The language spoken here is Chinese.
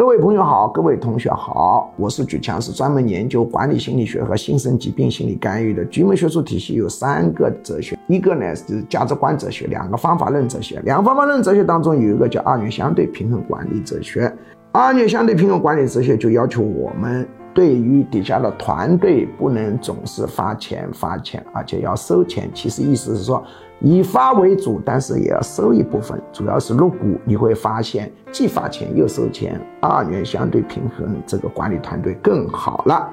各位朋友好，各位同学好，我是举强，是专门研究管理心理学和新生疾病心理干预的。局门学术体系有三个哲学，一个呢是价值观哲学，两个方法论哲学。两个方法论哲学当中有一个叫二元相对平衡管理哲学。二元相对平衡管理哲学就要求我们对于底下的团队不能总是发钱发钱，而且要收钱。其实意思是说。以发为主，但是也要收一部分，主要是入股。你会发现，既发钱又收钱，二元相对平衡，这个管理团队更好了。